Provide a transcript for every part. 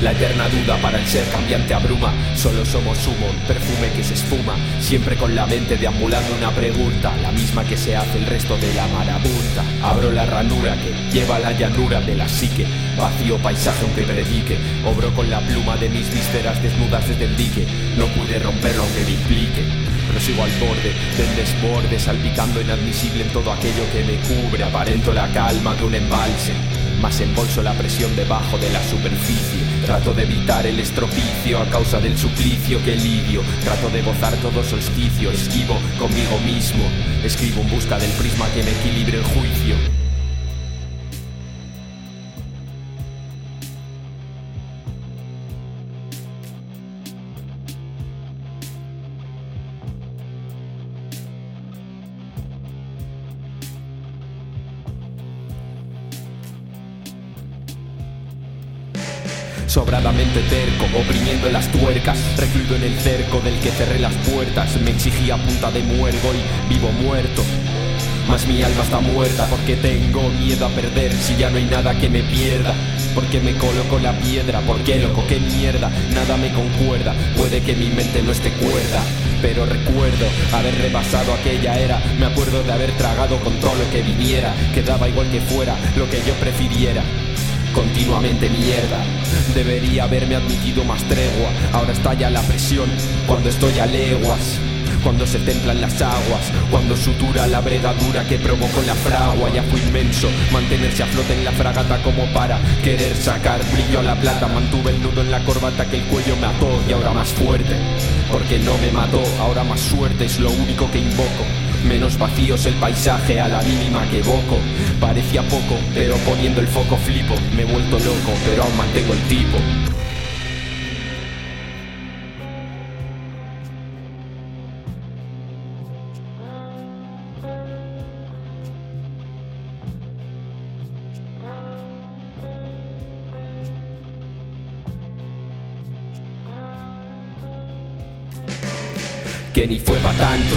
La eterna duda para el ser cambiante abruma. Solo somos humo, perfume que se esfuma. Siempre con la mente deambulando una pregunta, la misma que se hace el resto de la marabunta. Abro la ranura que lleva la llanura de la psique. Vacío paisaje aunque predique. Obro con la pluma de mis vísceras desnudas desde el dique. No pude romperlo aunque me implique. Pero sigo al borde del desborde, salpicando inadmisible en todo aquello que me cubre. Aparento la calma de un embalse más embolso la presión debajo de la superficie. Trato de evitar el estropicio a causa del suplicio que lidio. Trato de gozar todo solsticio, esquivo conmigo mismo. Escribo en busca del prisma que me equilibre el juicio. Sobradamente terco, oprimiendo las tuercas, recluido en el cerco del que cerré las puertas, me exigía punta de muergo y vivo muerto. Mas mi alma está muerta porque tengo miedo a perder si ya no hay nada que me pierda. Porque me coloco la piedra, porque loco, qué mierda, nada me concuerda. Puede que mi mente no esté cuerda, pero recuerdo haber rebasado aquella era. Me acuerdo de haber tragado con todo lo que viniera, quedaba igual que fuera lo que yo prefiriera continuamente mierda. Debería haberme admitido más tregua, ahora estalla la presión cuando estoy a leguas. Cuando se templan las aguas, cuando sutura la bregadura que provocó la fragua, ya fue inmenso mantenerse a flote en la fragata como para querer sacar brillo a la plata. Mantuve el nudo en la corbata que el cuello me ató y ahora más fuerte, porque no me mató, ahora más suerte es lo único que invoco. Menos vacíos el paisaje a la mínima que evoco. Parecía poco, pero poniendo el foco flipo. Me he vuelto loco, pero aún mantengo el tipo. que ni fue pa' tanto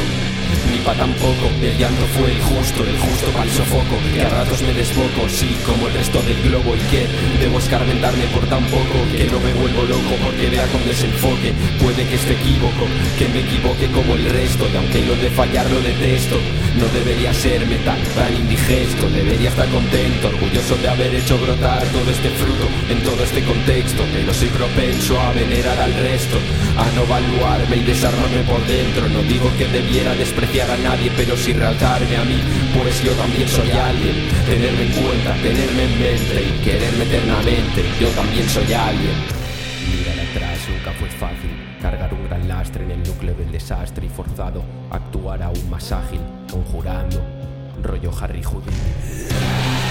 ni pa' tampoco El llanto fue el justo, el justo para el sofoco Que a ratos me desboco, sí, como el resto del globo Y que debo escarmentarme por tan poco Que no me vuelvo loco porque vea con desenfoque Puede que esté equívoco, que me equivoque como el resto Y aunque lo de fallar lo detesto No debería serme tan, tan indigesto Debería estar contento, orgulloso de haber hecho brotar todo este fruto En todo este contexto Pero soy propenso a venerar al resto A no evaluarme y desarmarme por dentro No digo que debiera despreciar a nadie, pero si realzarme a mí, pues yo también soy alguien. Tenerme en cuenta, tenerme en mente y quererme eternamente, yo también soy alguien. Mirar atrás nunca fue fácil, cargar un gran lastre en el núcleo del desastre y forzado actuar aún más ágil, conjurando, rollo Harry Houdini.